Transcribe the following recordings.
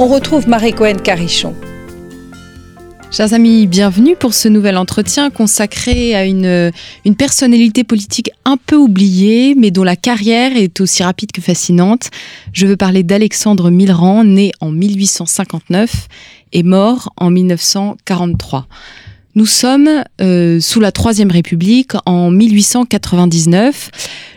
On retrouve Marie-Cohen Carichon. Chers amis, bienvenue pour ce nouvel entretien consacré à une, une personnalité politique un peu oubliée, mais dont la carrière est aussi rapide que fascinante. Je veux parler d'Alexandre Millerand, né en 1859 et mort en 1943. Nous sommes euh, sous la Troisième République en 1899.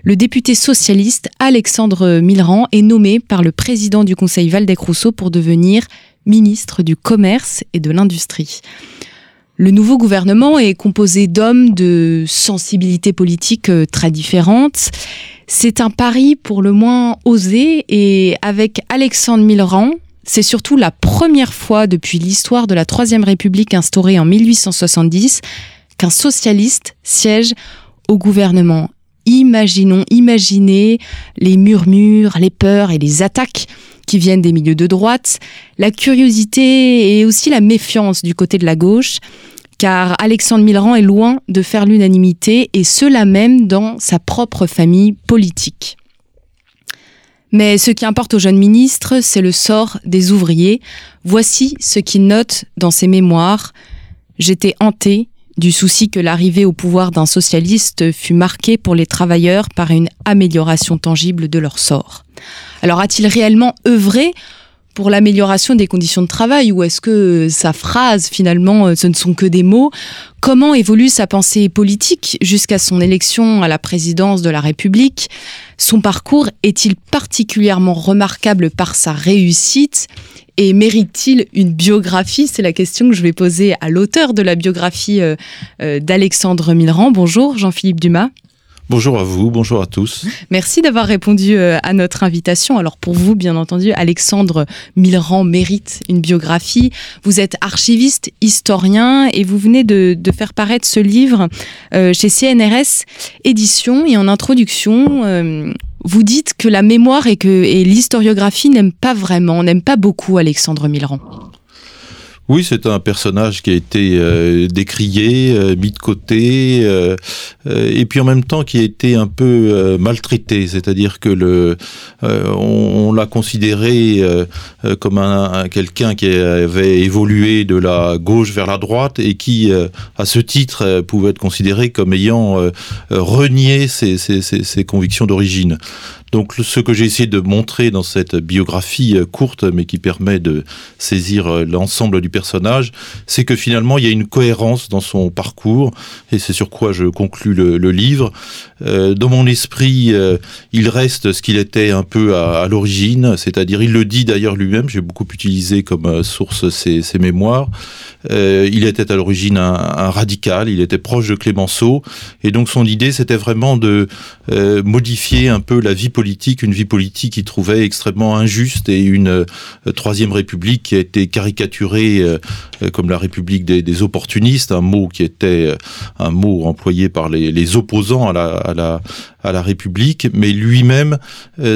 Le député socialiste Alexandre Millerand est nommé par le président du Conseil Valdec-Rousseau pour devenir ministre du Commerce et de l'Industrie. Le nouveau gouvernement est composé d'hommes de sensibilités politiques euh, très différentes. C'est un pari pour le moins osé et avec Alexandre Millerand, c'est surtout la première fois depuis l'histoire de la Troisième République instaurée en 1870 qu'un socialiste siège au gouvernement. Imaginons, imaginez les murmures, les peurs et les attaques qui viennent des milieux de droite, la curiosité et aussi la méfiance du côté de la gauche, car Alexandre Millerand est loin de faire l'unanimité, et cela même dans sa propre famille politique. Mais ce qui importe aux jeunes ministres, c'est le sort des ouvriers. Voici ce qu'il note dans ses mémoires. J'étais hanté du souci que l'arrivée au pouvoir d'un socialiste fût marquée pour les travailleurs par une amélioration tangible de leur sort. Alors a-t-il réellement œuvré? Pour l'amélioration des conditions de travail ou est-ce que sa phrase finalement euh, ce ne sont que des mots? Comment évolue sa pensée politique jusqu'à son élection à la présidence de la République? Son parcours est-il particulièrement remarquable par sa réussite? Et mérite-t-il une biographie? C'est la question que je vais poser à l'auteur de la biographie euh, euh, d'Alexandre Millerand. Bonjour Jean-Philippe Dumas. Bonjour à vous, bonjour à tous. Merci d'avoir répondu euh, à notre invitation. Alors pour vous, bien entendu, Alexandre Millerand mérite une biographie. Vous êtes archiviste, historien et vous venez de, faire paraître ce livre euh, chez CNRS Édition et en introduction. Euh, vous dites que la mémoire et, et l'historiographie n'aiment pas vraiment, n'aiment pas beaucoup Alexandre Millerand. Oui, c'est un personnage qui a été euh, décrié, euh, mis de côté, euh, et puis en même temps qui a été un peu maltraité. C'est-à-dire que le, on, l'a considéré comme un, quelqu'un qui avait évolué de la gauche vers la droite et qui, à ce titre, pouvait être considéré comme ayant renié ses convictions d'origine. Donc ce que j'ai essayé de montrer dans cette biographie euh, courte, mais qui permet de saisir euh, l'ensemble du personnage, c'est que finalement il y a une cohérence dans son parcours, et c'est sur quoi je conclus le, livre. Euh, dans mon esprit, il reste ce qu'il était un peu à, l'origine, c'est-à-dire il le dit d'ailleurs lui-même, j'ai beaucoup utilisé comme source ses, mémoires. il était à l'origine un, un, radical, il était proche de Clémenceau, et donc son idée c'était vraiment de modifier un peu la vie politique une vie politique qu'il trouvait extrêmement injuste et une euh, troisième république qui a été caricaturée euh, euh, comme la république des, opportunistes, un mot qui était un mot employé par les, opposants à la, à la, à la République, mais lui-même,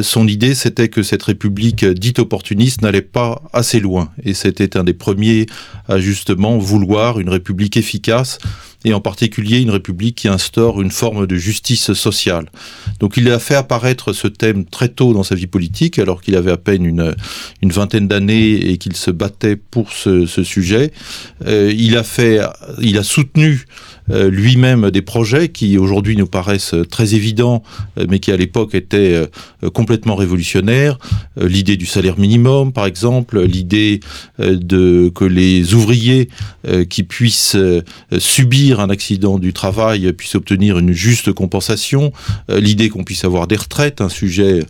son idée, c'était que cette République dite opportuniste n'allait pas assez loin. Et c'était un des premiers à justement vouloir une République efficace et en particulier une république qui instaure une forme de justice sociale. Donc il a fait apparaître ce thème très tôt dans sa vie politique, alors qu'il avait à peine une, une vingtaine d'années et qu'il se battait pour ce, sujet. Euh, il a fait, il a soutenu euh, lui-même des projets qui aujourd'hui nous paraissent très évidents, euh, mais qui à l'époque étaient euh, complètement révolutionnaires. l'idée du salaire minimum, par exemple, l'idée de que les ouvriers qui puissent subir un accident du travail puissent obtenir une juste compensation, l'idée qu'on puisse avoir des retraites, un sujet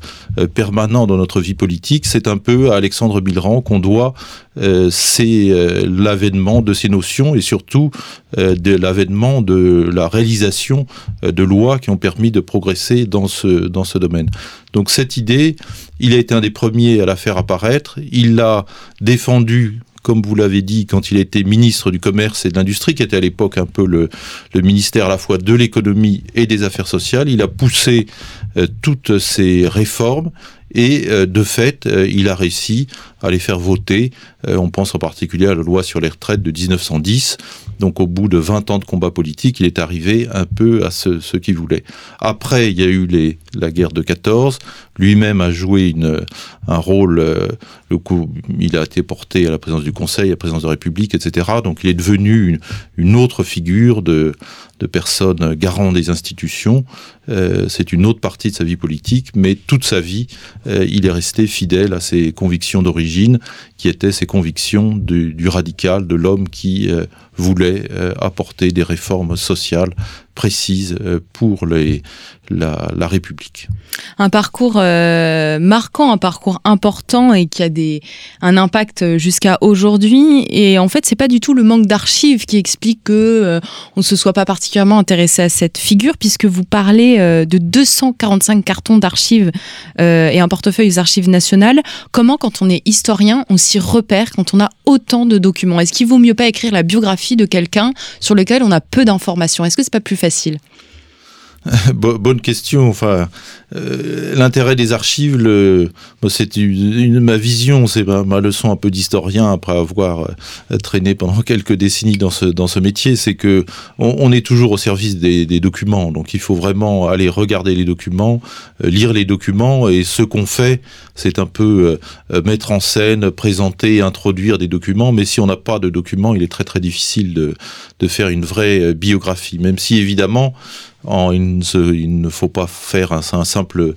permanent dans notre vie politique, c'est un peu à Alexandre Millerand qu'on doit l'avènement de ces notions et surtout de l'avènement de la réalisation de lois qui ont permis de progresser dans ce, dans ce domaine. Donc cette idée, il a été un des premiers à la faire apparaître, il l'a défendue comme vous l'avez dit, quand il était ministre du Commerce et de l'Industrie, qui était à l'époque un peu le, ministère à la fois de l'économie et des affaires sociales, il a poussé toutes ces réformes et euh, de fait, euh, il a réussi à les faire voter. Euh, on pense en particulier à la loi sur les retraites de 1910. Donc au bout de 20 ans de combat politique, il est arrivé un peu à ce, qu'il voulait. Après, il y a eu la guerre de 14. Lui-même a joué un rôle. le coup, il a été porté à la présidence du Conseil, à la présidence de la République, etc. Donc il est devenu une, autre figure de, de personne garant des institutions. C'est une autre partie de sa vie politique, mais toute sa vie, euh, il est resté fidèle à ses convictions d'origine, qui étaient ses convictions du, radical, de l'homme qui euh, euh, apporter des réformes sociales précises pour les, la, République. Un parcours euh, marquant, un parcours important et qui a un impact jusqu'à aujourd'hui. Et en fait, c'est pas du tout le manque d'archives qui explique que euh, on ne se soit pas particulièrement intéressé à cette figure, puisque vous parlez euh, de 245 cartons d'archives et un portefeuille aux archives nationales. Comment, quand on est historien, on s'y repère quand on a autant de documents? Est-ce qu'il vaut mieux pas écrire la biographie de quelqu'un sur lequel on a peu d'informations? Est-ce que c'est pas plus facile facile. Bonne question. Enfin, euh, l'intérêt des archives, c'est une, ma vision, c'est ma, leçon un peu d'historien après avoir euh, traîné pendant quelques décennies dans ce dans ce métier, c'est que on, est toujours au service des, des, documents. Donc, il faut vraiment aller regarder les documents, euh, lire les documents, et ce qu'on fait, c'est un peu mettre en scène, présenter, introduire des documents. Mais si on n'a pas de documents, il est très très difficile de de faire une vraie biographie, même si évidemment il, ne faut pas faire un, simple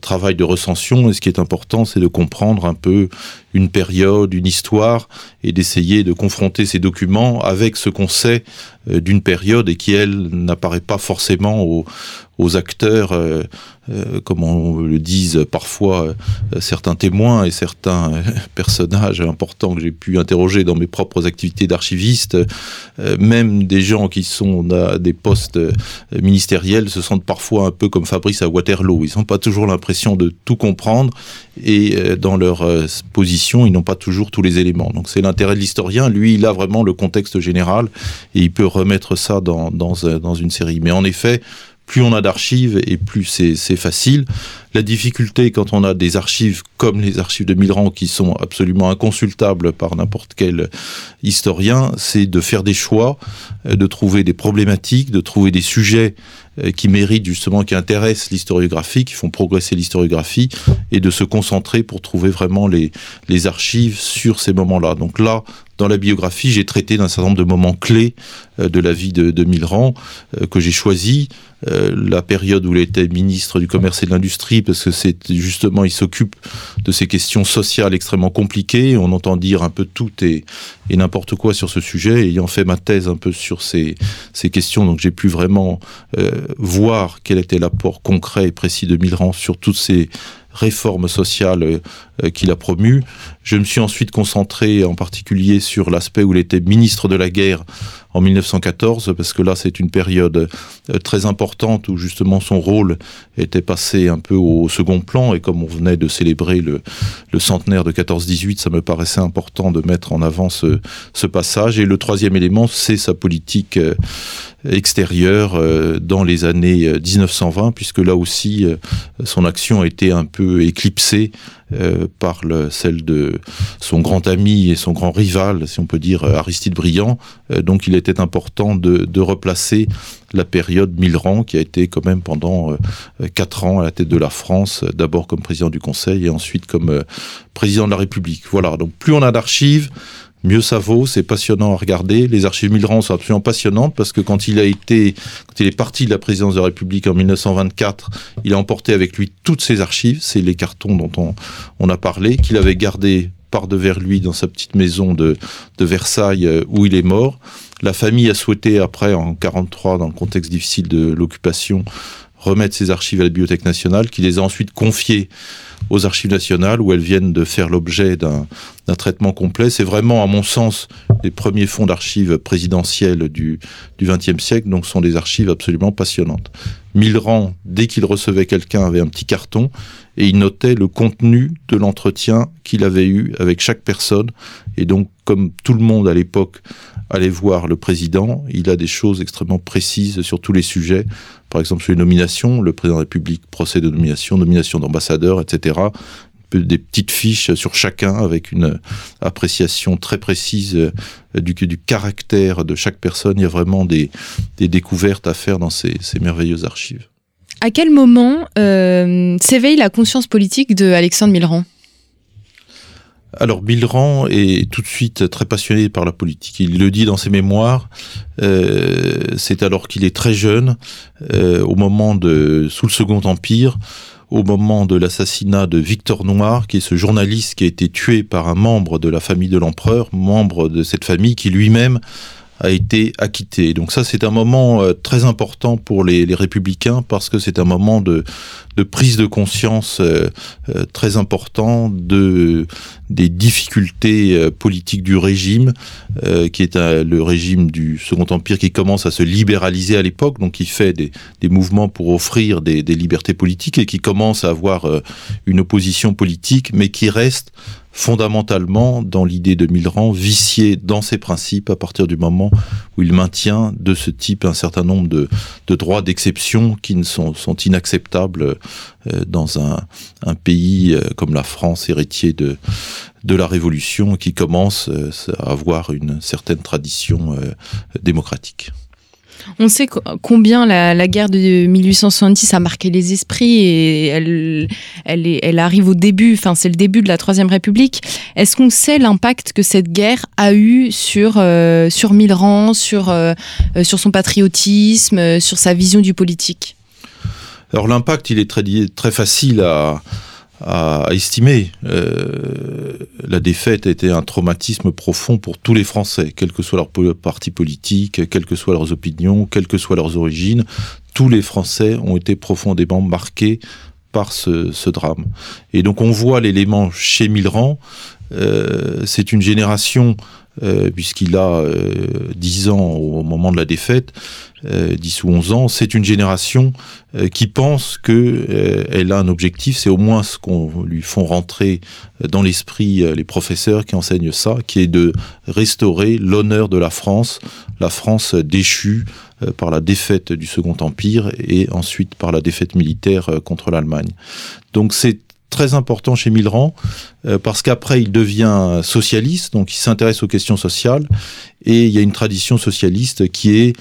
travail de recension. Et ce qui est important, c'est de comprendre un peu une période, une histoire, et d'essayer de confronter ces documents avec ce qu'on sait euh, d'une période et qui, elle, n'apparaît pas forcément aux, acteurs, euh, euh, comme on le disent parfois certains témoins et certains personnages importants que j'ai pu interroger dans mes propres activités d'archiviste, même des gens qui sont à des postes ministériels se sentent parfois un peu comme Fabrice à Waterloo. Ils n'ont pas toujours l'impression de tout comprendre et dans leur position, ils n'ont pas toujours tous les éléments. Donc c'est l'intérêt de l'historien. Lui, il a vraiment le contexte général et il peut remettre ça dans, dans, dans une série. Mais en effet, plus on a d'archives et plus c'est facile. La difficulté quand on a des archives comme les archives de Milran qui sont absolument inconsultables par n'importe quel historien, c'est de faire des choix, euh, de trouver des problématiques, de trouver des sujets euh, qui méritent justement, qui intéressent l'historiographie, qui font progresser l'historiographie, et de se concentrer pour trouver vraiment les, les archives sur ces moments-là. Donc là, dans la biographie, j'ai traité d'un certain nombre de moments clés euh, de la vie de, de Milran que j'ai choisi. La période où il était ministre du Commerce et de l'Industrie, parce que c'est justement, il s'occupe de ces questions sociales extrêmement compliquées. On entend dire un peu tout et, n'importe quoi sur ce sujet. Ayant fait ma thèse un peu sur ces, questions, donc j'ai pu vraiment euh, voir quel était l'apport concret et précis de Milran sur toutes ces réformes sociales euh, qu'il a promues. Je me suis ensuite concentré en particulier sur l'aspect où il était ministre de la guerre en 1914, parce que là c'est une période euh, très importante où justement son rôle était passé un peu au second plan, et comme on venait de célébrer le, centenaire de 14-18, ça me paraissait important de mettre en avant ce, passage. Et le troisième élément, c'est sa politique euh, extérieure euh, dans les années 1920, puisque là aussi son action a été un peu éclipsée euh, par le, celle de son grand ami et son grand rival, si on peut dire, Aristide Briand. Euh, donc il était important de, de, replacer la période Milran, qui a été quand même pendant euh, quatre ans à la tête de la France, d'abord comme président du Conseil et ensuite comme président de la République. Voilà, donc plus on a d'archives, mieux ça vaut, c'est passionnant à regarder. Les archives Milran sont absolument passionnantes parce que quand il a été, quand il est parti de la présidence de la République en 1924, il a emporté avec lui toutes ses archives, c'est les cartons dont on, a parlé, qu'il avait gardé par devers lui dans sa petite maison de, de Versailles euh, où il est mort. La famille a souhaité après, en 43, dans le contexte difficile de l'occupation, remettre ses archives à la Bibliothèque nationale, qui les a ensuite confiées aux archives nationales, où elles viennent de faire l'objet d'un traitement complet. C'est vraiment, à mon sens, les premiers fonds d'archives présidentielles du XXe siècle, donc sont des archives absolument passionnantes. Millerand, dès qu'il recevait quelqu'un, avait un petit carton et il notait le contenu de l'entretien qu'il avait eu avec chaque personne. Et donc, comme tout le monde à l'époque allait voir le président, il a des choses extrêmement précises sur tous les sujets. Par exemple, sur les nominations, le président de la République procède de nomination, nomination d'ambassadeur, etc des petites fiches sur chacun avec une appréciation très précise euh, du, du caractère de chaque personne. Il y a vraiment des, découvertes à faire dans ces, merveilleuses archives. À quel moment euh, s'éveille la conscience politique de Alexandre Millerand? Alors Millerand est tout de suite très passionné par la politique. Il le dit dans ses mémoires. Euh, c'est alors qu'il est très jeune, au moment de sous le Second Empire, au moment de l'assassinat de Victor Noir, qui est ce journaliste qui a été tué par un membre de la famille de l'empereur, membre de cette famille qui lui-même a été acquitté. Donc ça, c'est un moment euh, très important pour les, républicains parce que c'est un moment de, prise de conscience euh, euh, très important de des difficultés politiques du régime, qui est le régime du Second Empire qui commence à se libéraliser à l'époque, donc qui fait des, mouvements pour offrir des, des, libertés politiques et qui commence à avoir une opposition politique, mais qui reste fondamentalement dans l'idée de Millerand, vicié dans ses principes à partir du moment où il maintient de ce type un certain nombre de, droits d'exception qui ne sont, sont inacceptables euh, dans un, un, pays euh, comme la France, héritier de, de la Révolution, qui commence euh, à avoir une certaine tradition démocratique. On sait combien la, guerre de 1870 a marqué les esprits et elle, elle, arrive au début, enfin c'est le début de la Troisième République. Est-ce qu'on sait l'impact que cette guerre a eu sur, euh, sur Millerand, sur, euh, euh, sur son patriotisme, sur sa vision du politique? Alors l'impact, il est très, très facile à, à, estimer. Euh, la défaite a été un traumatisme profond pour tous les Français, quel que soit leur parti politique, quelles que soient leurs opinions, quelles que soient leurs origines. Tous les Français ont été profondément marqués par ce, drame. Et donc on voit l'élément chez Millerand, euh, c'est une génération euh, puisqu'il a 10 ans au moment de la défaite, 10 ou 11 ans, c'est une génération euh, qui pense que euh, a un objectif, c'est au moins ce qu'on lui font rentrer dans l'esprit euh, les professeurs qui enseignent ça, qui est de restaurer l'honneur de la France, la France déchue par la défaite du Second Empire et ensuite par la défaite militaire contre l'Allemagne. Donc c'est très important chez Millerand parce qu'après il devient socialiste, donc il s'intéresse aux questions sociales et il y a une tradition socialiste qui est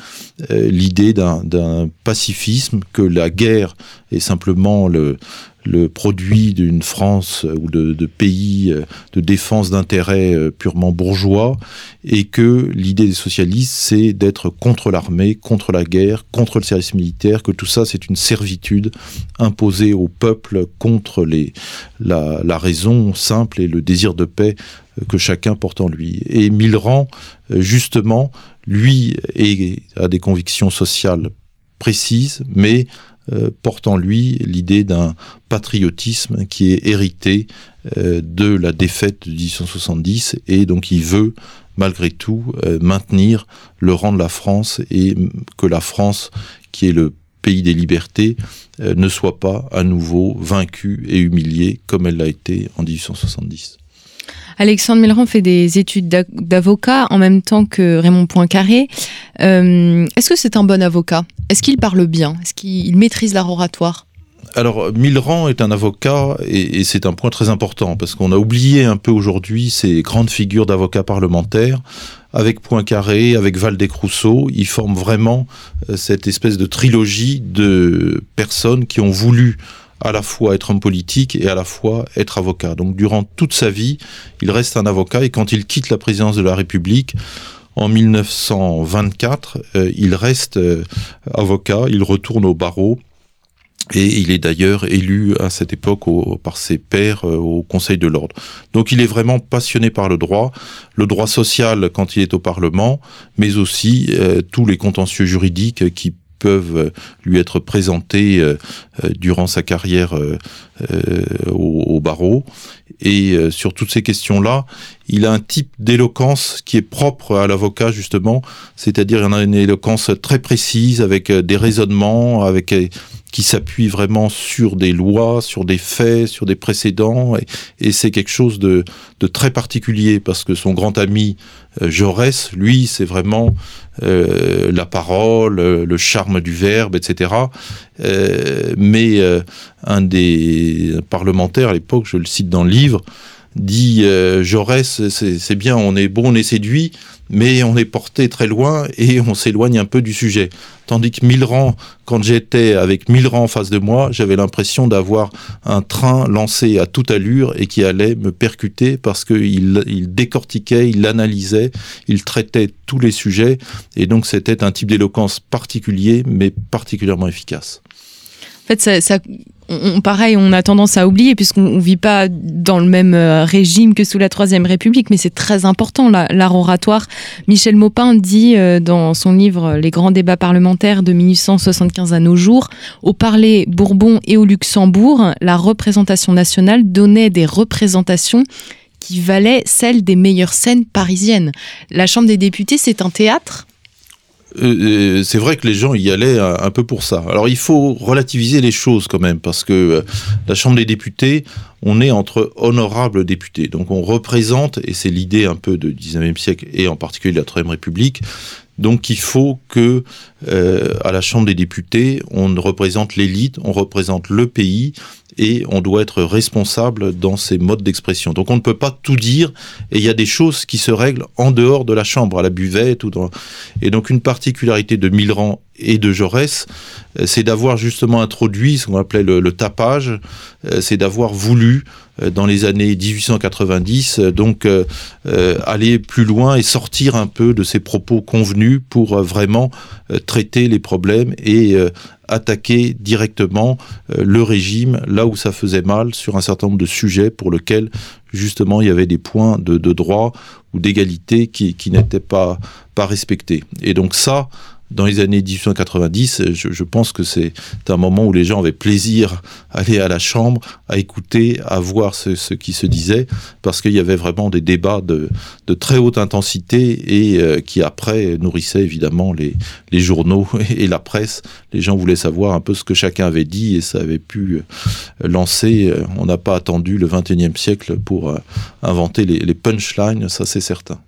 euh, l'idée d'un pacifisme, que la guerre est simplement le, le produit d'une France ou de, pays euh, de défense d'intérêts euh, purement bourgeois, et que l'idée des socialistes, c'est d'être contre l'armée, contre la guerre, contre le service militaire, que tout ça, c'est une servitude imposée au peuple contre les, la, raison simple et le désir de paix que chacun porte en lui. Et Millerand, justement, lui a des convictions sociales précises, mais euh, porte en lui l'idée d'un patriotisme qui est hérité euh, de la défaite de 1870 et donc il veut malgré tout euh, maintenir le rang de la France et que la France qui est le pays des libertés ne soit pas à nouveau vaincue et humiliée comme elle l'a été en 1870. Alexandre Millerand fait des études d'avocat en même temps que Raymond Poincaré. Euh, est-ce que c'est un bon avocat? Est-ce qu'il parle bien? Est-ce qu'il maîtrise l'art oratoire? Alors, Millerand est un avocat et, c'est un point très important parce qu'on a oublié un peu aujourd'hui ces grandes figures d'avocats parlementaires. Avec Poincaré, avec Valdec-Rousseau, ils forment vraiment euh, cette espèce de trilogie de personnes qui ont voulu à la fois être homme politique et à la fois être avocat. Donc durant toute sa vie, il reste un avocat et quand il quitte la présidence de la République, en 1924, euh, il reste euh, avocat, il retourne au barreau et il est d'ailleurs élu à cette époque par ses pairs euh, au Conseil de l'ordre. Donc il est vraiment passionné par le droit, le droit social quand il est au Parlement, mais aussi tous les contentieux juridiques qui peuvent lui être présentés durant sa carrière au, barreau. Et euh, sur toutes ces questions-là, il a un type d'éloquence qui est propre à l'avocat justement, c'est-à-dire il a une éloquence très précise avec des raisonnements, avec qui s'appuie vraiment sur des lois, sur des faits, sur des précédents, et, c'est quelque chose de, très particulier parce que son grand ami euh, Jaurès, lui, c'est vraiment euh, la parole, euh, le charme du verbe, etc. mais un des parlementaires à l'époque, je le cite dans le livre, dit Jaurès, c'est bien, on est bon, on est séduit, mais on est porté très loin et on s'éloigne un peu du sujet. Tandis que Milran, quand j'étais avec Milran en face de moi, j'avais l'impression d'avoir un train lancé à toute allure et qui allait me percuter parce qu'il il décortiquait, il analysait, il traitait tous les sujets et donc c'était un type d'éloquence particulier mais particulièrement efficace. En fait, ça, on, pareil, on a tendance à oublier puisqu'on ne vit pas dans le même euh, régime que sous la Troisième République, mais c'est très important l'art oratoire. Michel Maupin dit euh, dans son livre Les grands débats parlementaires de 1875 à nos jours, au Parler Bourbon et au Luxembourg, la représentation nationale donnait des représentations qui valaient celles des meilleures scènes parisiennes. La Chambre des députés, c'est un théâtre euh, euh, c'est vrai que les gens y allaient un, peu pour ça. Alors il faut relativiser les choses quand même, parce que euh, la Chambre des députés, on est entre honorables députés. Donc on représente, et c'est l'idée un peu du 19e siècle, et en particulier de la Troisième République, donc il faut que à la Chambre des députés, on représente l'élite, on représente le pays, et on doit être responsable dans ces modes d'expression. Donc on ne peut pas tout dire et il y a des choses qui se règlent en dehors de la chambre, à la buvette. Et donc une particularité de Milran et de Jaurès, euh, c'est d'avoir justement introduit ce qu'on appelait le, tapage, euh, c'est d'avoir voulu euh, dans les années 1890 donc aller plus loin et sortir un peu de ces propos convenus pour vraiment traiter les problèmes et attaquer directement le régime là où ça faisait mal sur un certain nombre de sujets pour lesquels justement il y avait des points de, droit ou d'égalité qui, n'étaient pas respectés. Et donc ça, dans les années 1890, je, pense que c'est un moment où les gens avaient plaisir à aller à la chambre, à écouter, à voir ce, qui se disait, parce qu'il y avait vraiment des débats de, très haute intensité et euh, qui après nourrissaient évidemment les, journaux et la presse. Les gens voulaient savoir un peu ce que chacun avait dit et ça avait pu euh, lancer. Euh, on n'a pas attendu le 21e siècle pour inventer les, les punchlines, ça c'est certain.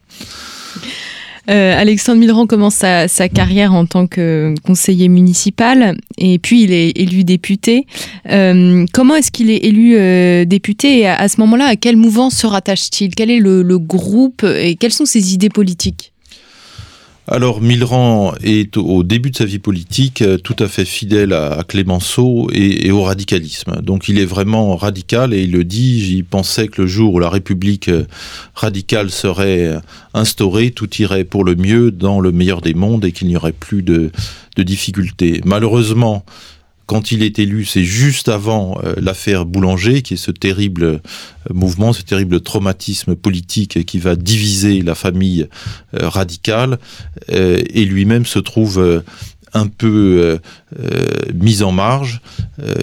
Euh, Alexandre Milran commence sa, carrière en tant que conseiller municipal et puis il est élu député. Euh, comment est-ce qu'il est élu euh, député et à, ce moment-là, à quel mouvement se rattache-t-il? Quel est le groupe et quelles sont ses idées politiques? Alors Milran est au début de sa vie politique euh, tout à fait fidèle à, Clémenceau et, au radicalisme. Donc il est vraiment radical et il le dit, il pensait que le jour où la République euh, radicale serait instaurée, tout irait pour le mieux dans le meilleur des mondes et qu'il n'y aurait plus de difficultés. Malheureusement, quand il est élu, c'est juste avant euh, l'affaire Boulanger, qui est ce terrible euh, mouvement, ce terrible traumatisme politique qui va diviser la famille euh, radicale, et lui-même se trouve un peu mis en marge.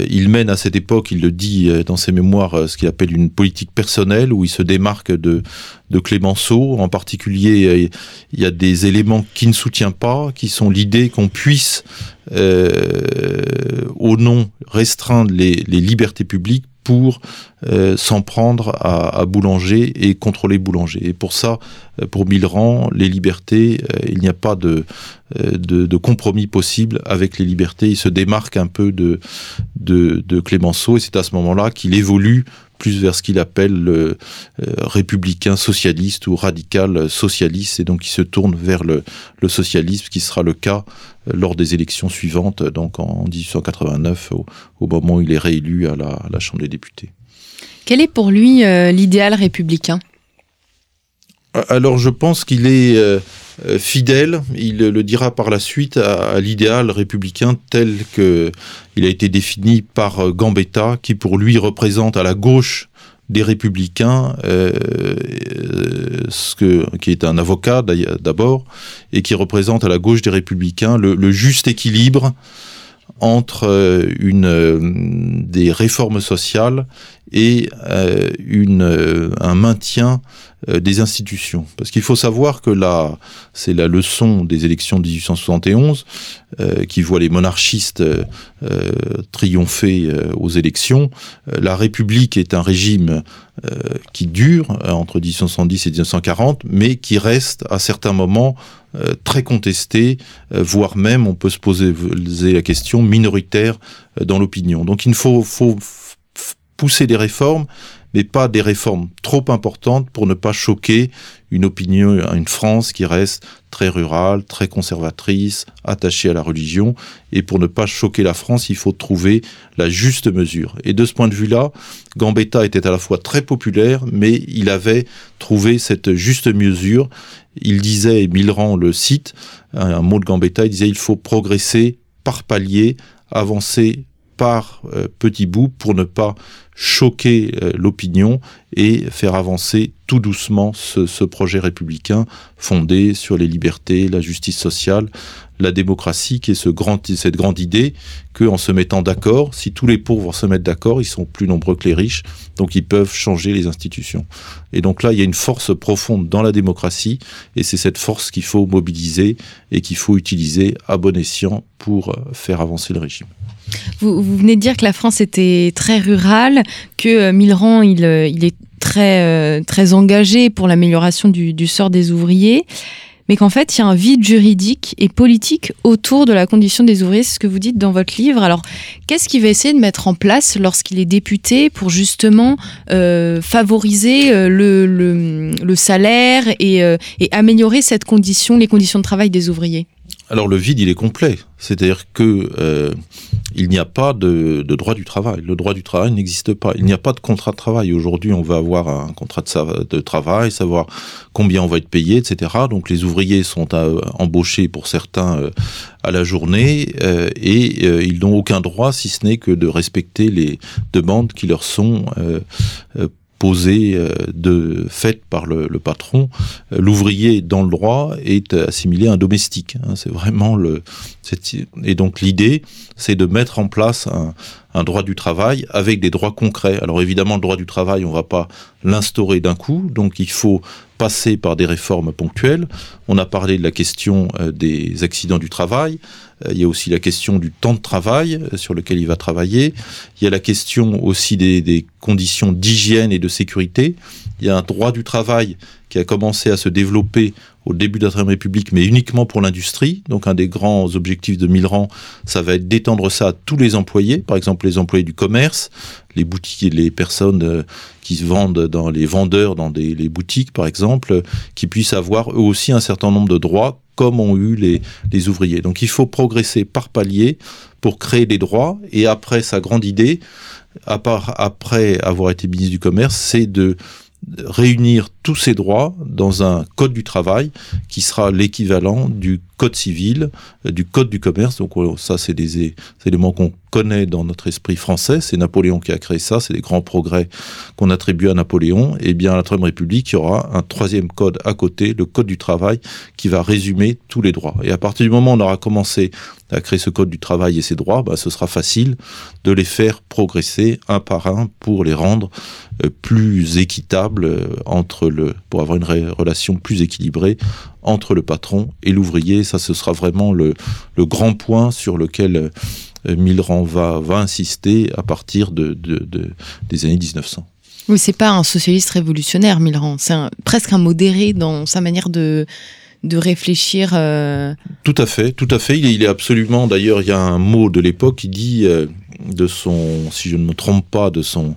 il mène à cette époque, il le dit dans ses mémoires, ce qu'il appelle une politique personnelle, où il se démarque de, de Clémenceau. En particulier, il y a des éléments qui ne soutient pas, qui sont l'idée qu'on puisse euh, au nom restreindre les, libertés publiques pour euh, s'en prendre à, Boulanger et contrôler Boulanger. Et pour ça, euh, pour Milran, les libertés, il n'y a pas de, de, compromis possible avec les libertés. Il se démarque un peu de, de, de Clémenceau et c'est à ce moment-là qu'il évolue plus vers ce qu'il appelle le républicain socialiste ou radical socialiste, et donc il se tourne vers le, socialisme, qui sera le cas lors des élections suivantes, donc en 1889, au, moment où il est réélu à la, Chambre des députés. Quel est pour lui euh, l'idéal républicain? Alors je pense qu'il est euh, fidèle, il le dira par la suite, à, l'idéal républicain tel qu'il a été défini par Gambetta, qui pour lui représente à la gauche des républicains, euh, ce que, qui est un avocat d'abord, et qui représente à la gauche des républicains le, juste équilibre entre une, des réformes sociales et une, un maintien des institutions. Parce qu'il faut savoir que là, c'est la leçon des élections de 1871 qui voit les monarchistes triompher aux élections. la République est un régime qui dure entre 1870 et 1940, mais qui reste à certains moments euh, très contesté, euh, voire même, on peut se poser la question, minoritaire euh, dans l'opinion. Donc il faut, faut pousser des réformes, mais pas des réformes trop importantes pour ne pas choquer une opinion, une France qui reste très rurale, très conservatrice, attachée à la religion. Et pour ne pas choquer la France, il faut trouver la juste mesure. Et de ce point de vue-là, Gambetta était à la fois très populaire, mais il avait trouvé cette juste mesure. Il disait, et Milran le cite, un mot de Gambetta, il disait il faut progresser par palier, avancer par euh, petits bouts pour ne pas choquer euh, l'opinion et faire avancer tout doucement ce, projet républicain fondé sur les libertés, la justice sociale, la démocratie, qui est cette grande idée qu'en se mettant d'accord, si tous les pauvres se mettent d'accord, ils sont plus nombreux que les riches, donc ils peuvent changer les institutions. Et donc là, il y a une force profonde dans la démocratie, et c'est cette force qu'il faut mobiliser et qu'il faut utiliser à bon escient pour euh, faire avancer le régime. Vous, venez de dire que la France était très rurale, que euh, Millerand, il, euh, il est très, euh, très engagé pour l'amélioration du, du, sort des ouvriers, mais qu'en fait, il y a un vide juridique et politique autour de la condition des ouvriers, c'est ce que vous dites dans votre livre. Alors, qu'est-ce qu'il va essayer de mettre en place lorsqu'il est député pour justement euh, favoriser le, le, le, salaire et, et améliorer cette condition, les conditions de travail des ouvriers? Alors le vide, il est complet. C'est-à-dire que euh, il n'y a pas de, droit du travail. Le droit du travail n'existe pas. Il n'y a pas de contrat de travail. Aujourd'hui, on va avoir un contrat de, travail, savoir combien on va être payé, etc. Donc les ouvriers sont euh, embauchés pour certains euh, à la journée et ils n'ont aucun droit si ce n'est que de respecter les demandes qui leur sont posée euh, de fait par le, patron, euh, l'ouvrier dans le droit est assimilé à un domestique. Hein. c'est vraiment le. Et donc l'idée, c'est de mettre en place un, un droit du travail avec des droits concrets. Alors évidemment, le droit du travail, on ne va pas l'instaurer d'un coup, donc il faut passer par des réformes ponctuelles. On a parlé de la question euh, des accidents du travail. Euh, il y a aussi la question du temps de travail euh, sur lequel il va travailler. Il y a la question aussi des, des conditions d'hygiène et de sécurité. Il y a un droit du travail qui a commencé à se développer au début de la Troisième République, mais uniquement pour l'industrie. Donc un des grands objectifs de Milran, ça va être d'étendre ça à tous les employés, par exemple les employés du commerce, les boutiques les personnes euh, qui se vendent dans les vendeurs dans des, les boutiques, par exemple, qui puissent avoir eux aussi un certain nombre de droits comme ont eu les, les ouvriers. Donc il faut progresser par palier pour créer des droits. Et après, sa grande idée, à part après avoir été ministre du Commerce, c'est de réunir tous ces droits dans un code du travail qui sera l'équivalent du code civil, euh, du code du commerce. Donc ça, c'est des éléments qu'on connaît dans notre esprit français. C'est Napoléon qui a créé ça. C'est des grands progrès qu'on attribue à Napoléon. Et eh bien, à la Troisième République, il y aura un troisième code à côté, le code du travail, qui va résumer tous les droits. Et à partir du moment où on aura commencé à créer ce code du travail et ses droits, bah, ce sera facile de les faire progresser un par un pour les rendre euh, plus équitables euh, entre le, pour avoir une relation plus équilibrée entre le patron et l'ouvrier. Ça, ce sera vraiment le, le grand point sur lequel euh, Milran va, va insister à partir de, de, de des années 1900. Oui, c'est pas un socialiste révolutionnaire, Milran. C'est presque un modéré dans sa manière de, de réfléchir. Euh... Tout à fait, tout à fait. Il est, il est absolument. D'ailleurs, il y a un mot de l'époque qui dit euh, de son, si je ne me trompe pas, de son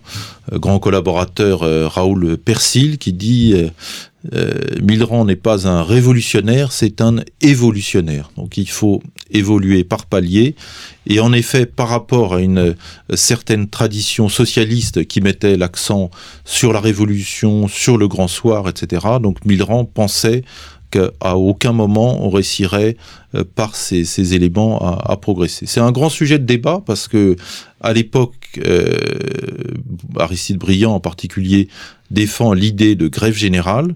euh, grand collaborateur Raoul Persil, qui dit euh, Milran n'est pas un révolutionnaire, c'est un évolutionnaire. Donc il faut évoluer par palier. Et en effet, par rapport à une certaine tradition socialiste qui mettait l'accent sur la révolution, sur le grand soir, etc., donc Milran pensait qu'à aucun moment on réussirait euh, par ces, ces éléments à, à progresser. C'est un grand sujet de débat parce que à l'époque, euh, Aristide Briand en particulier défend l'idée de grève générale,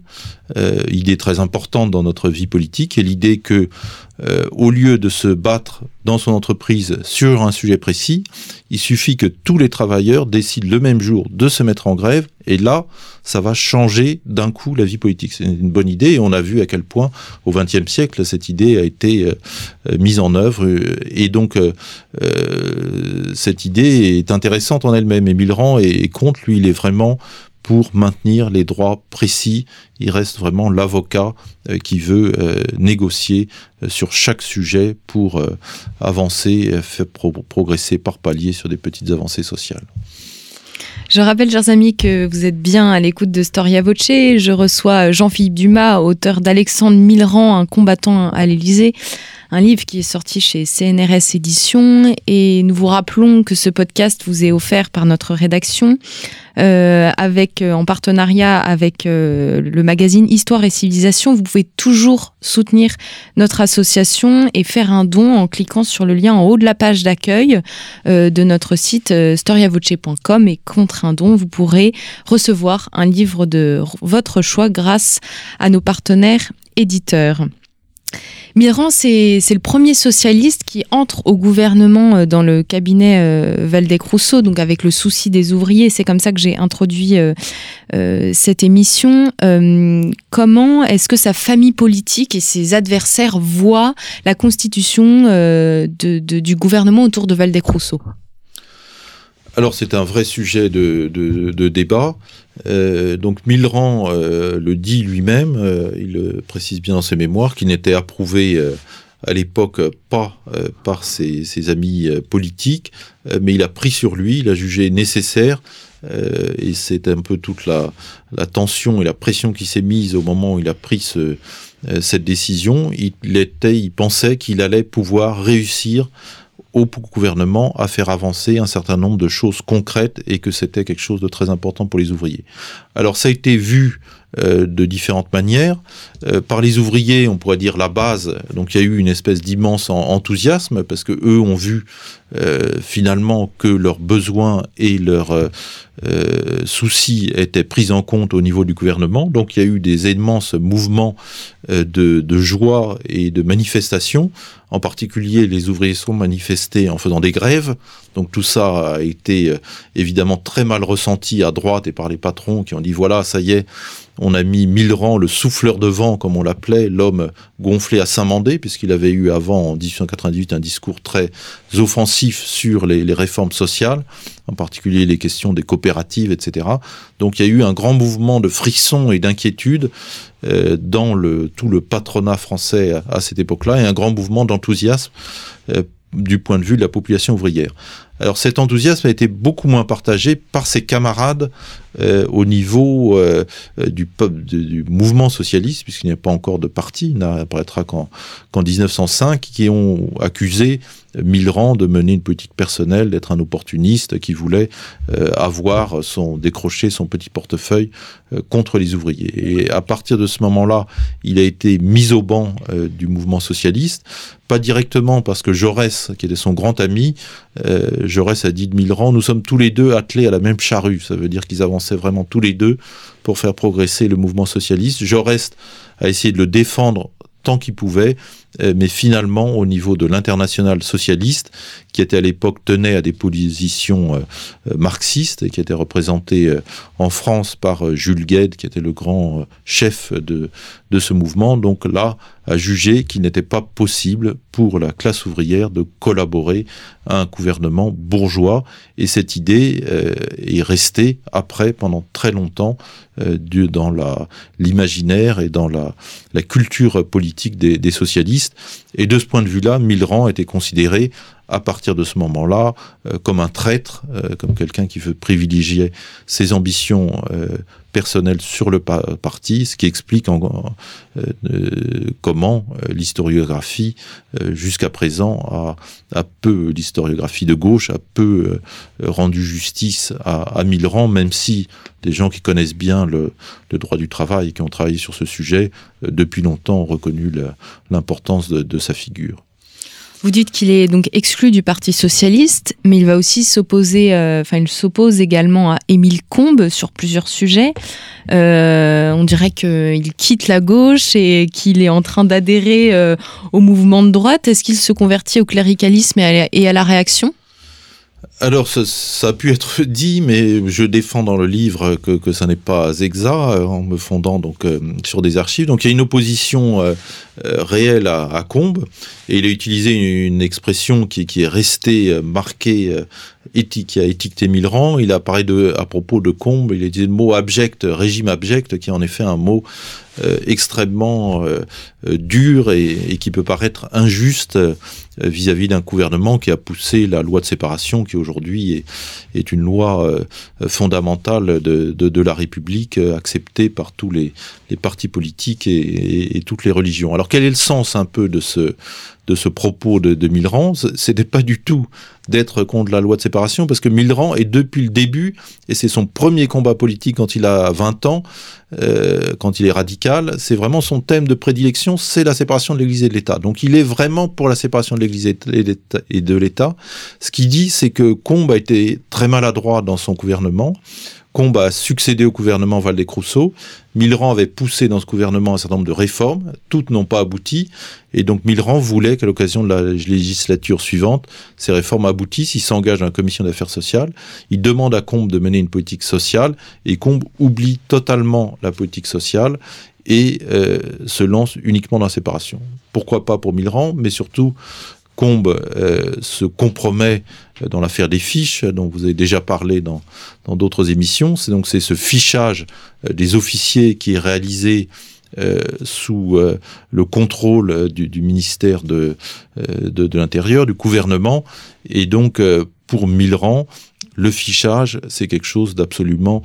euh, idée très importante dans notre vie politique, et l'idée que, euh, au lieu de se battre dans son entreprise sur un sujet précis, il suffit que tous les travailleurs décident le même jour de se mettre en grève, et là, ça va changer d'un coup la vie politique. C'est une bonne idée, et on a vu à quel point, au XXe siècle, cette idée a été euh, mise en œuvre, et donc cette idée est intéressante en elle-même. Et Millerand est, contre, lui, il est vraiment pour maintenir les droits précis. Il reste vraiment l'avocat euh, qui veut euh, négocier euh, sur chaque sujet pour avancer, faire progresser par palier sur des petites avancées sociales. Je rappelle, chers amis, que vous êtes bien à l'écoute de Storia Voce. Je reçois Jean-Philippe Dumas, auteur d'Alexandre Millerand, un combattant à l'Élysée, un livre qui est sorti chez CNRS Éditions. Et nous vous rappelons que ce podcast vous est offert par notre rédaction. Euh, avec euh, en partenariat avec euh, le magazine Histoire et Civilisation. Vous pouvez toujours soutenir notre association et faire un don en cliquant sur le lien en haut de la page d'accueil de notre site storiavoce.com et contre un don, vous pourrez recevoir un livre de votre choix grâce à nos partenaires éditeurs. Mirand, c'est le premier socialiste qui entre au gouvernement euh, dans le cabinet euh, Valdec-Rousseau, donc avec le souci des ouvriers. C'est comme ça que j'ai introduit euh, cette émission. comment est-ce que sa famille politique et ses adversaires voient la constitution du gouvernement autour de Valdec-Rousseau? Alors c'est un vrai sujet de, débat. Euh, donc Millerand euh, le dit lui-même, euh, il le précise bien dans ses mémoires, qu'il n'était approuvé à l'époque pas par ses, amis politiques, mais il a pris sur lui, il a jugé nécessaire, et c'est un peu toute la, tension et la pression qui s'est mise au moment où il a pris cette décision. Il, il pensait qu'il allait pouvoir réussir au gouvernement à faire avancer un certain nombre de choses concrètes et que c'était quelque chose de très important pour les ouvriers. Alors ça a été vu de différentes manières. Euh, par les ouvriers, on pourrait dire la base. Donc il y a eu une espèce d'immense enthousiasme parce que eux ont vu euh, finalement que leurs besoins et leurs soucis étaient pris en compte au niveau du gouvernement. Donc il y a eu des immenses mouvements de, de, joie et de manifestation. En particulier, les ouvriers sont manifestés en faisant des grèves. Donc tout ça a été évidemment très mal ressenti à droite et par les patrons qui ont dit voilà, ça y est, on a mis Millerand, le souffleur de vent, comme on l'appelait, l'homme gonflé à Saint-Mandé, puisqu'il avait eu avant, en 1898, un discours très offensif sur les, réformes sociales, en particulier les questions des coopératives, etc. Donc il y a eu un grand mouvement de frisson et d'inquiétude euh, dans tout le patronat français à, cette époque-là, et un grand mouvement d'enthousiasme euh, du point de vue de la population ouvrière. Alors cet enthousiasme a été beaucoup moins partagé par ses camarades euh, au niveau euh, euh, du, du, mouvement socialiste, puisqu'il n'y a pas encore de parti, il n'apparaîtra qu'en 1905, qui ont accusé Millerand de mener une politique personnelle, d'être un opportuniste qui voulait avoir son décrocher son petit portefeuille contre les ouvriers. Et à partir de ce moment-là, il a été mis au banc du mouvement socialiste, pas directement parce que Jaurès, qui était son grand ami, Jaurès a dit de Millerand, nous sommes tous les deux attelés à la même charrue. Ça veut dire qu'ils avançaient vraiment tous les deux pour faire progresser le mouvement socialiste. Jaurès a essayé de le défendre tant qu'il pouvait, mais finalement, au niveau de l'international socialiste, qui était à l'époque tenait à des positions euh, euh, marxistes et qui était représenté en France par Jules Gued, qui était le grand chef de, de ce mouvement, donc là, a jugé qu'il n'était pas possible pour la classe ouvrière de collaborer à un gouvernement bourgeois. Et cette idée est restée après, pendant très longtemps, dans l'imaginaire et dans la, la culture politique des, des socialistes et de ce point de vue-là, Millerand était considéré à partir de ce moment-là euh, comme un traître, euh, comme quelqu'un qui veut privilégier ses ambitions euh, personnelles sur le parti, ce qui explique comment l'historiographie jusqu'à présent a, peu, l'historiographie de gauche a peu rendu justice à, à Millerand, même si des gens qui connaissent bien le, droit du travail, qui ont travaillé sur ce sujet depuis longtemps, ont reconnu l'importance de sa figure. Vous dites qu'il est donc exclu du Parti socialiste, mais il va aussi s'opposer, euh, enfin il s'oppose également à Émile Combes sur plusieurs sujets. Euh, on dirait qu'il quitte la gauche et qu'il est en train d'adhérer euh, au mouvement de droite. Est-ce qu'il se convertit au cléricalisme et à la réaction? Alors, ça, a pu être dit, mais je défends dans le livre que, que ça n'est pas exact, euh, en me fondant donc euh, sur des archives. Donc, il y a une opposition euh, réelle à, Combes, et il a utilisé une, expression qui, qui, est restée marquée, éthique, qui a étiqueté Millerand. Il a parlé de, à propos de Combes, il a dit le mot abject, régime abject, qui est en effet un mot extrêmement dur et, et, qui peut paraître injuste euh, vis-à-vis d'un gouvernement qui a poussé la loi de séparation, qui aujourd'hui est, est, une loi euh, fondamentale de, de, de, la République, euh, acceptée par tous les, les partis politiques et, et, et, toutes les religions. Alors quel est le sens un peu de ce, de ce propos de, de Millerand C'était pas du tout d'être contre la loi de séparation, parce que Millerand est depuis le début, et c'est son premier combat politique quand il a 20 ans, euh, quand il est radical, c'est vraiment son thème de prédilection, c'est la séparation de l'Église et de l'État. Donc il est vraiment pour la séparation de l'Église et de l'État. Ce qu'il dit, c'est que Combes a été très maladroit dans son gouvernement. Combes a succédé au gouvernement Valdez-Crousseau. Millerand avait poussé dans ce gouvernement un certain nombre de réformes. Toutes n'ont pas abouti. Et donc Millerand voulait qu'à l'occasion de la législature suivante, ces réformes aboutissent. Il s'engage dans la commission d'affaires sociales. Il demande à Combes de mener une politique sociale. Et Combes oublie totalement la politique sociale et euh, se lance uniquement dans la séparation. Pourquoi pas pour Millerand, mais surtout Combe euh, se compromet dans l'affaire des fiches, dont vous avez déjà parlé dans d'autres émissions. C'est donc c'est ce fichage euh, des officiers qui est réalisé euh, sous euh, le contrôle du, du ministère de, euh, de, de l'Intérieur, du gouvernement. Et donc, euh, pour Millerand, le fichage, c'est quelque chose d'absolument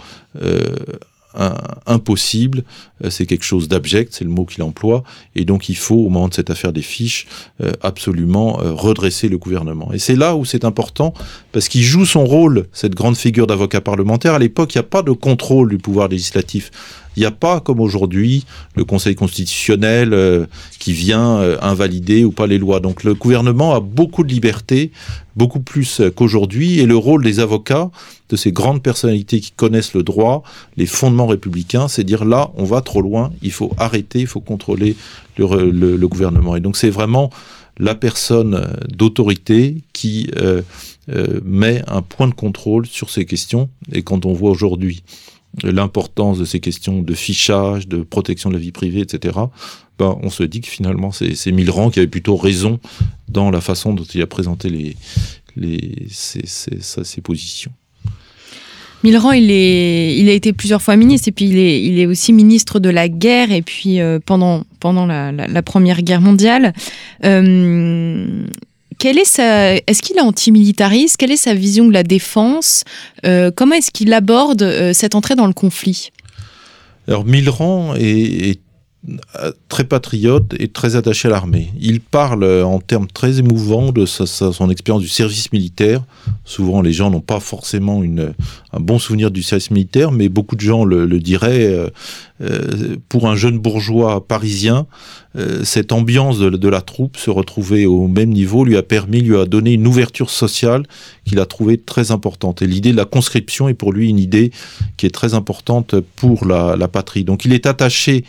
impossible, euh, c'est quelque chose d'abject, c'est le mot qu'il emploie, et donc il faut, au moment de cette affaire des fiches, euh, absolument euh, redresser le gouvernement. Et c'est là où c'est important, parce qu'il joue son rôle, cette grande figure d'avocat parlementaire. À l'époque, il n'y a pas de contrôle du pouvoir législatif. Il n'y a pas, comme aujourd'hui, le Conseil constitutionnel euh, qui vient euh, invalider ou pas les lois. Donc le gouvernement a beaucoup de liberté, beaucoup plus qu'aujourd'hui, et le rôle des avocats, de ces grandes personnalités qui connaissent le droit, les fondements républicains, c'est dire là, on va trop loin, il faut arrêter, il faut contrôler le, le, gouvernement. Et donc c'est vraiment la personne d'autorité qui euh, euh, met un point de contrôle sur ces questions. Et quand on voit aujourd'hui l'importance de ces questions de fichage, de protection de la vie privée, etc., ben, on se dit que finalement c'est Millerand qui avait plutôt raison dans la façon dont il a présenté les, les, ses, ses, positions. Millerand, il, est, il a été plusieurs fois ministre et puis il est, il est aussi ministre de la guerre et puis euh, pendant, pendant la, Première Guerre mondiale. Euh, quelle est sa, est-ce qu'il est antimilitariste? Quelle est sa vision de la défense? Euh, Comment est-ce qu'il aborde euh, cette entrée dans le conflit? Alors Millerand est, est très patriote et très attaché à l'armée. Il parle en termes très émouvants de son expérience du service militaire. Souvent, les gens n'ont pas forcément un bon souvenir du service militaire, mais beaucoup de gens le, diraient. Euh, euh, pour un jeune bourgeois parisien, euh, cette ambiance de, la troupe, se retrouver au même niveau, lui a permis, lui a donné une ouverture sociale qu'il a trouvée très importante. Et l'idée de la conscription est pour lui une idée qui est très importante pour la patrie. Donc il est attaché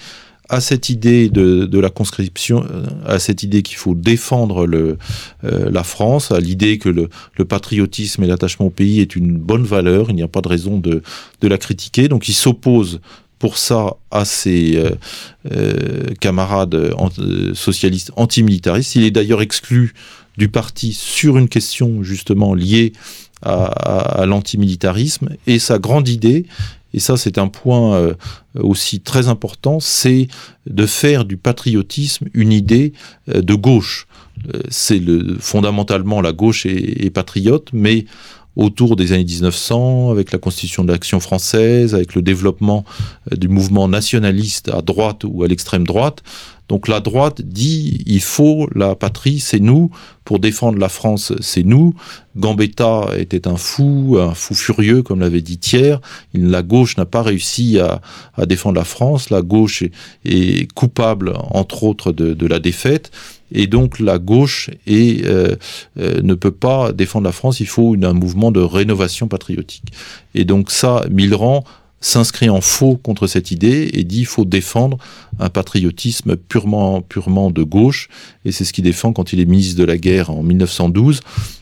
à cette idée de, la conscription, euh, à cette idée qu'il faut défendre euh, la France, à l'idée que le, patriotisme et l'attachement au pays est une bonne valeur, il n'y a pas de raison de, la critiquer. Donc il s'oppose pour ça à ses euh, camarades socialistes antimilitaristes. Il est d'ailleurs exclu du parti sur une question justement liée à, à l'antimilitarisme. Et sa grande idée, et ça c'est un point euh, aussi très important, c'est de faire du patriotisme une idée euh, de gauche. Euh, c'est fondamentalement la gauche est, est patriote, mais autour des années 1900, avec la constitution de l'action française, avec le développement euh, du mouvement nationaliste à droite ou à l'extrême droite. Donc la droite dit il faut la patrie, c'est nous, pour défendre la France, c'est nous. Gambetta était un fou, un fou furieux, comme l'avait dit Thiers. La gauche n'a pas réussi à, défendre la France. La gauche est, coupable, entre autres, de la défaite. Et donc la gauche est, ne peut pas défendre la France, il faut une, un mouvement de rénovation patriotique. Et donc ça, Millerand s'inscrit en faux contre cette idée et dit il faut défendre un patriotisme purement, purement de gauche. Et c'est ce qu'il défend quand il est ministre de la guerre en 1912,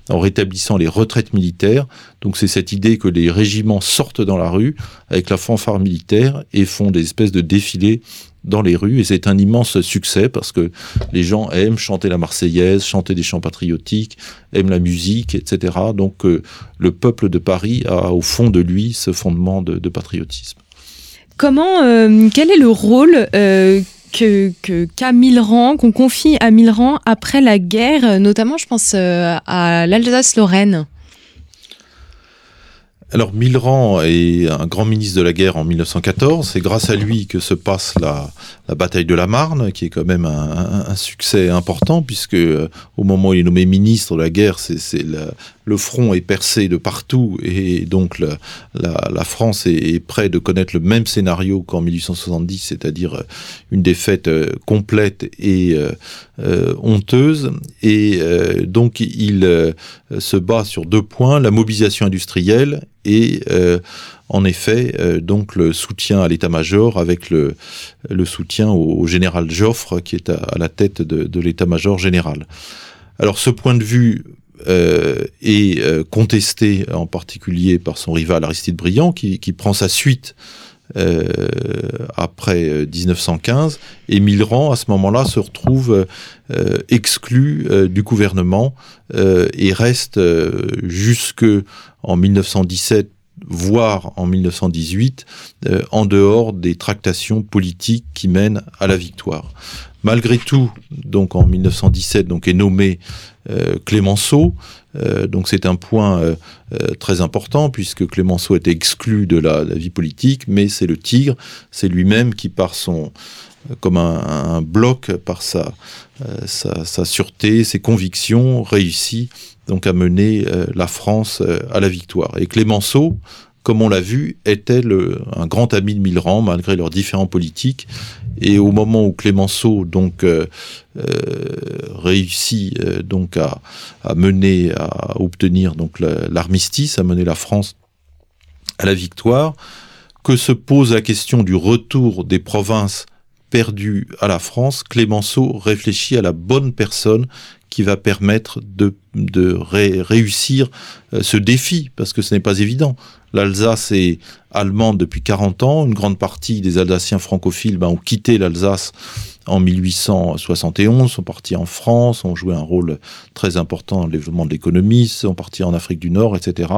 en rétablissant les retraites militaires. Donc c'est cette idée que les régiments sortent dans la rue avec la fanfare militaire et font des espèces de défilés dans les rues et c'est un immense succès parce que les gens aiment chanter la Marseillaise, chanter des chants patriotiques, aiment la musique, etc. Donc euh, le peuple de Paris a au fond de lui ce fondement de, patriotisme. Comment, euh, quel est le rôle euh, que qu'a Milran, qu'on confie à Milran après la guerre, notamment je pense à l'Alsace-Lorraine? Alors Milran est un grand ministre de la guerre en 1914. C'est grâce à lui que se passe la, bataille de la Marne, qui est quand même un, succès important, puisque euh, au moment où il est nommé ministre de la guerre, c'est le front est percé de partout, et donc la, France est, près de connaître le même scénario qu'en 1870, c'est-à-dire euh, une défaite euh, complète et honteuse. Et donc il se bat sur deux points la mobilisation industrielle et euh, en effet euh, donc le soutien à l'état-major avec le, soutien au, général Joffre qui est à, la tête de, l'état-major général. Alors ce point de vue euh, est contesté en particulier par son rival Aristide Briand qui prend sa suite euh, après 1915 et Millerand à ce moment-là se retrouve euh, exclu du gouvernement et reste jusque en 1917 voire en 1918, euh, en dehors des tractations politiques qui mènent à la victoire. Malgré tout, en 1917, donc est nommé euh, Clémenceau. Euh, donc c'est un point très important puisque Clémenceau était exclu de la, vie politique, mais c'est le tigre, c'est lui-même qui par son comme un, bloc par sa, sa, sa, sûreté, ses convictions, réussit donc à mener euh, la France euh, à la victoire. Et Clémenceau, comme on l'a vu, était un grand ami de Millerand malgré leurs différents politiques. Et au moment où Clémenceau donc euh, réussit donc à, à, mener, à obtenir donc l'armistice, à mener la France à la victoire, que se pose la question du retour des provinces perdues à la France, Clémenceau réfléchit à la bonne personne qui va permettre de, de réussir euh, ce défi, parce que ce n'est pas évident. L'Alsace est allemande depuis 40 ans, une grande partie des Alsaciens francophiles ben, ont quitté l'Alsace en 1871, sont partis en France, ont joué un rôle très important dans le développement de l'économie, sont partis en Afrique du Nord, etc.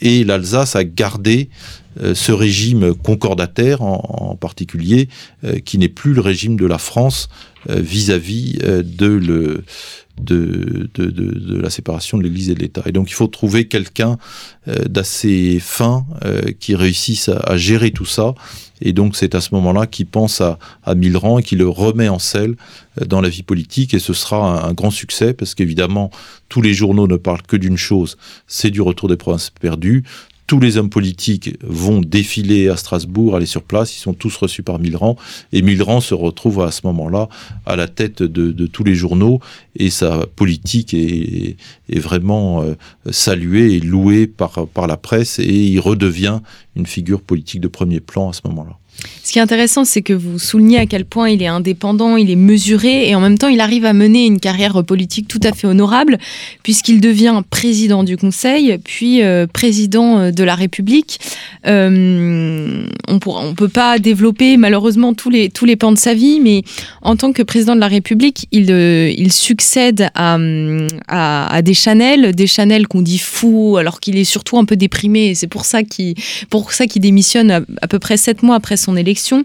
Et l'Alsace a gardé euh, ce régime concordataire en, particulier, euh, qui n'est plus le régime de la France vis-à-vis de le de, de, la séparation de l'Église et de l'État. Et donc il faut trouver quelqu'un euh, d'assez fin euh, qui réussisse à, gérer tout ça. Et donc c'est à ce moment-là qu'il pense à, à Milran et qui le remet en selle euh, dans la vie politique. Et ce sera un, grand succès parce qu'évidemment tous les journaux ne parlent que d'une chose, c'est du retour des provinces perdues tous les hommes politiques vont défiler à Strasbourg, aller sur place, ils sont tous reçus par Milran, et Milran se retrouve à ce moment-là à la tête de, tous les journaux, et sa politique est, vraiment euh, saluée et louée par, par la presse, et il redevient une figure politique de premier plan à ce moment-là. Ce qui est intéressant, c'est que vous soulignez à quel point il est indépendant, il est mesuré et en même temps il arrive à mener une carrière politique tout à fait honorable puisqu'il devient président du Conseil, puis euh, président euh, de la République. Euh, on ne peut pas développer malheureusement tous les, pans de sa vie, mais en tant que président de la République, il, succède à, à, à, des Chanel, des Chanel qu'on dit fou alors qu'il est surtout un peu déprimé c'est pour ça qu'il démissionne à peu près sept mois après son élection.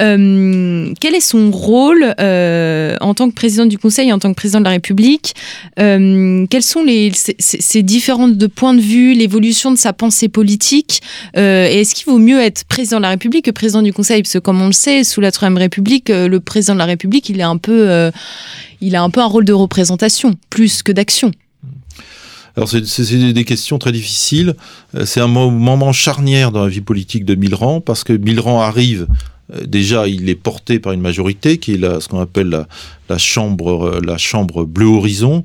Euh, quel est son rôle euh, en tant que président du Conseil et en tant que président de la République euh, Quels sont les, ces, différents de points de vue, l'évolution de sa pensée politique Et est-ce qu'il vaut mieux être président de la République que président du Conseil? Parce que comme on le sait, sous la Troisième République, le président de la République, il est un peu, il a un peu un rôle de représentation plus que d'action. Alors c'est des questions très difficiles. Euh, c'est un moment charnière dans la vie politique de Milran parce que Milran arrive euh, déjà, il est porté par une majorité qui est ce qu'on appelle la chambre, la chambre bleu horizon.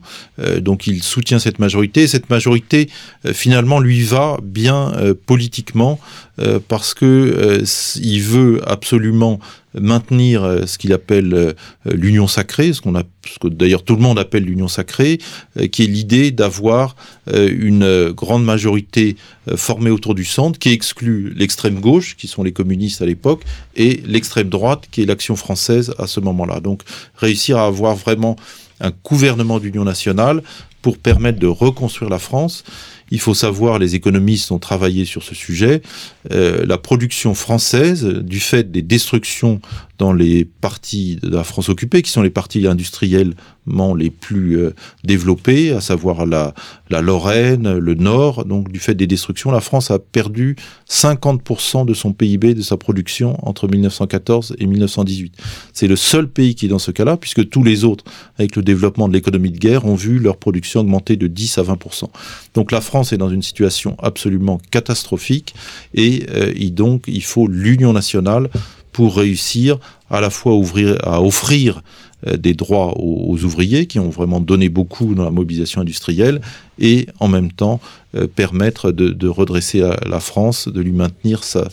donc il soutient cette majorité. Cette majorité, finalement, lui va bien politiquement parce que il veut absolument maintenir euh, ce qu'il appelle euh, l'union sacrée, ce qu'on a, ce que d'ailleurs tout le monde appelle l'union sacrée, euh, qui est l'idée d'avoir une grande majorité formée autour du centre, qui exclut l'extrême gauche, qui sont les communistes à l'époque, et l'extrême droite, qui est l'action française à ce moment-là. Donc réussir à avoir vraiment un gouvernement d'union nationale pour permettre de reconstruire la France. Il faut savoir, les économistes ont travaillé sur ce sujet, euh, la production française, du fait des destructions dans les parties de la France occupée, qui sont les parties industriellement les plus euh, développées, à savoir la, Lorraine, le Nord. Donc, du fait des destructions, la France a perdu 50% de son PIB, de sa production entre 1914 et 1918. C'est le seul pays qui est dans ce cas-là, puisque tous les autres, avec le développement de l'économie de guerre, ont vu leur production augmenter de 10 à 20%. Donc, la France est dans une situation absolument catastrophique et euh, donc il faut l'union nationale pour réussir à la fois ouvrir, à offrir des droits aux, ouvriers qui ont vraiment donné beaucoup dans la mobilisation industrielle et en même temps euh, permettre de, redresser la, France, de lui maintenir sa,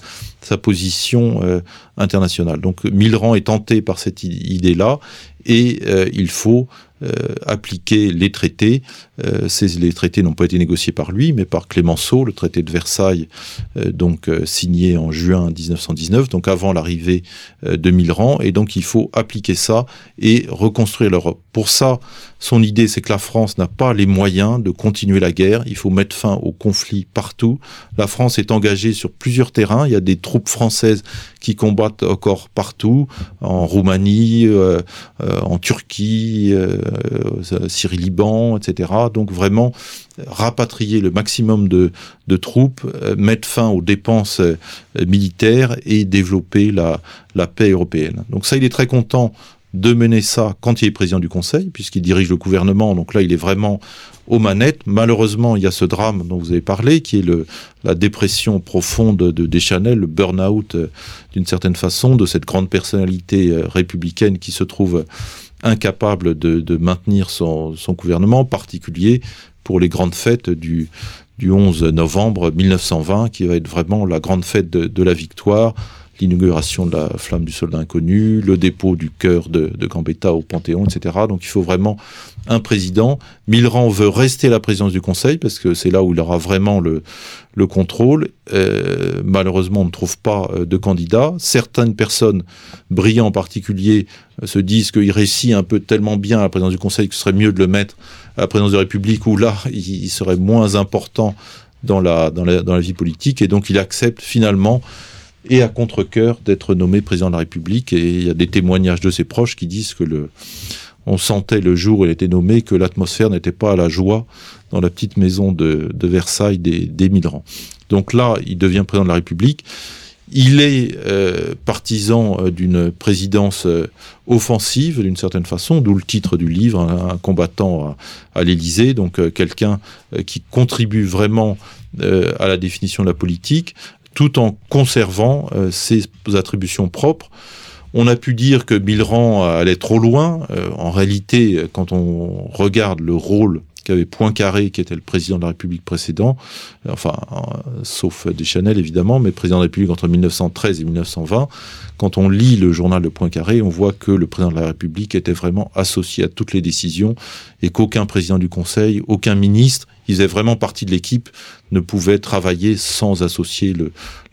position euh, internationale. Donc Milran est tenté par cette idée-là et il faut appliquer les traités. Ces, les traités n'ont pas été négociés par lui, mais par Clémenceau, le traité de Versailles, donc signé en juin 1919, donc avant l'arrivée de Milran. Et donc il faut appliquer ça et reconstruire l'Europe. Pour ça, son idée, c'est que la France n'a pas les moyens de continuer la guerre. Il faut mettre fin aux conflits partout. La France est engagée sur plusieurs terrains. Il y a des troupes françaises qui combattent encore partout, en Roumanie, euh, euh, en Turquie, euh, Syrie-Liban, etc. Donc vraiment rapatrier le maximum de, troupes, mettre fin aux dépenses militaires et développer la, paix européenne. Donc ça, il est très content de mener ça quand il est président du Conseil, puisqu'il dirige le gouvernement. Donc là, il est vraiment aux manettes. Malheureusement, il y a ce drame dont vous avez parlé, qui est la dépression profonde de Deschanel, le burn-out euh, d'une certaine façon de cette grande personnalité euh, républicaine qui se trouve incapable de, maintenir son, gouvernement, en particulier pour les grandes fêtes du, du 11 novembre 1920, qui va être vraiment la grande fête de la victoire, l'inauguration de la flamme du soldat inconnu, le dépôt du cœur de, de Gambetta au Panthéon, etc. Donc il faut vraiment un président. Milran veut rester à la présidence du Conseil parce que c'est là où il aura vraiment le, le contrôle. Euh, malheureusement, on ne trouve pas euh, de candidat. Certaines personnes, brillants en particulier, euh, se disent qu'il réussit un peu tellement bien à la présidence du Conseil que ce serait mieux de le mettre à la présidence de la République où là, il, serait moins important dans la, dans la, dans la vie politique. Et donc il accepte finalement et à contre-coeur d'être nommé président de la République. Et il y a des témoignages de ses proches qui disent que le, on sentait le jour où il était nommé que l'atmosphère n'était pas à la joie dans la petite maison de, Versailles des, des. Donc là, il devient président de la République. Il est euh, partisan euh, d'une présidence euh, offensive d'une certaine façon, d'où le titre du livre, un, combattant à, à l'Élysée, donc quelqu'un qui contribue vraiment à la définition de la politique, tout en conservant euh, ses attributions propres. On a pu dire que Milran allait trop loin. Euh, en réalité, quand on regarde le rôle qu'avait Poincaré, qui était le président de la République précédent, euh, enfin, sauf Deschanel évidemment, mais président de la République entre 1913 et 1920, quand on lit le journal de Poincaré, on voit que le président de la République était vraiment associé à toutes les décisions et qu'aucun président du Conseil, aucun ministre, ils faisaient vraiment partie de l'équipe, ne pouvait travailler sans associer le,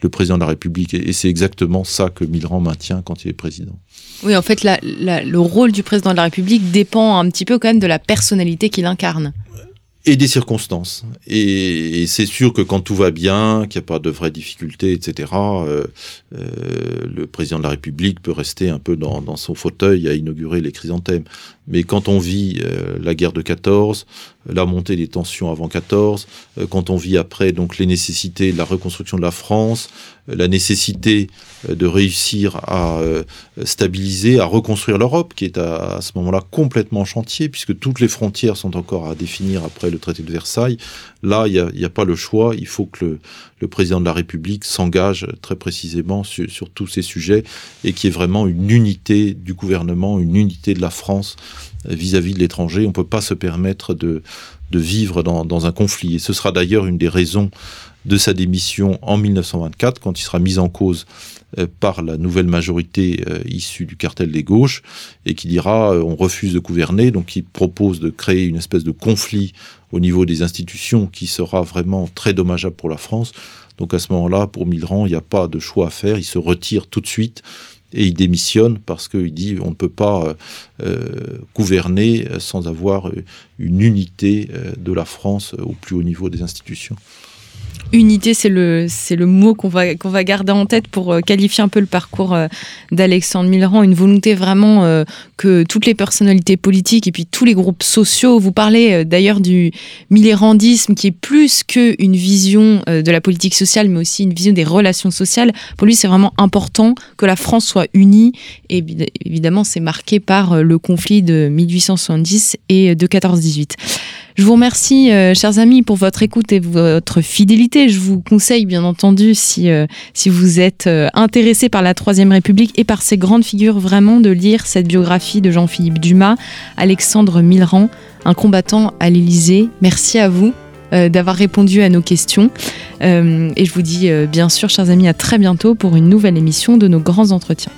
président de la République. Et, c'est exactement ça que Milran maintient quand il est président. Oui, en fait, le rôle du président de la République dépend un petit peu quand même de la personnalité qu'il incarne et des circonstances. Et, c'est sûr que quand tout va bien, qu'il n'y a pas de vraies difficultés, etc., euh, euh, le président de la République peut rester un peu dans, dans, son fauteuil à inaugurer les chrysanthèmes. Mais quand on vit euh, la guerre de 14, la montée des tensions avant 14, euh, quand on vit après donc les nécessités de la reconstruction de la France, euh, la nécessité de réussir à stabiliser, à reconstruire l'Europe, qui est à, à ce moment-là complètement en chantier, puisque toutes les frontières sont encore à définir après le traité de Versailles. Là, il n'y a, pas le choix. Il faut que le, président de la République s'engage très précisément sur, tous ces sujets et qu'il y ait vraiment une unité du gouvernement, une unité de la France vis-à-vis de l'étranger. On ne peut pas se permettre de, vivre dans, un conflit. Et ce sera d'ailleurs une des raisons de sa démission en 1924, quand il sera mis en cause euh, par la nouvelle majorité euh, issue du cartel des gauches, et qui dira euh, on refuse de gouverner, donc il propose de créer une espèce de conflit au niveau des institutions qui sera vraiment très dommageable pour la France. Donc à ce moment-là, pour Milran, il n'y a pas de choix à faire, il se retire tout de suite et il démissionne parce qu'il dit on ne peut pas gouverner sans avoir une unité de la France au plus haut niveau des institutions. Unité, c'est le, c'est le mot qu'on va, qu'on va garder en tête pour euh, qualifier un peu le parcours euh, d'Alexandre Millerand. Une volonté vraiment euh, que toutes les personnalités politiques et puis tous les groupes sociaux, vous parlez d'ailleurs du millérandisme qui est plus qu'une vision de la politique sociale, mais aussi une vision des relations sociales. Pour lui, c'est vraiment important que la France soit unie. Et évidemment, c'est marqué par le conflit de 1870 et de 14-18. Je vous remercie, euh, chers amis, pour votre écoute et votre fidélité. Je vous conseille, bien entendu, si, euh, vous êtes euh, intéressé par la Troisième République et par ces grandes figures, vraiment de lire cette biographie de Jean-Philippe Dumas, Alexandre Millerand, un combattant à l'Élysée. Merci à vous d'avoir répondu à nos questions. et je vous dis, bien sûr, chers amis, à très bientôt pour une nouvelle émission de nos grands entretiens.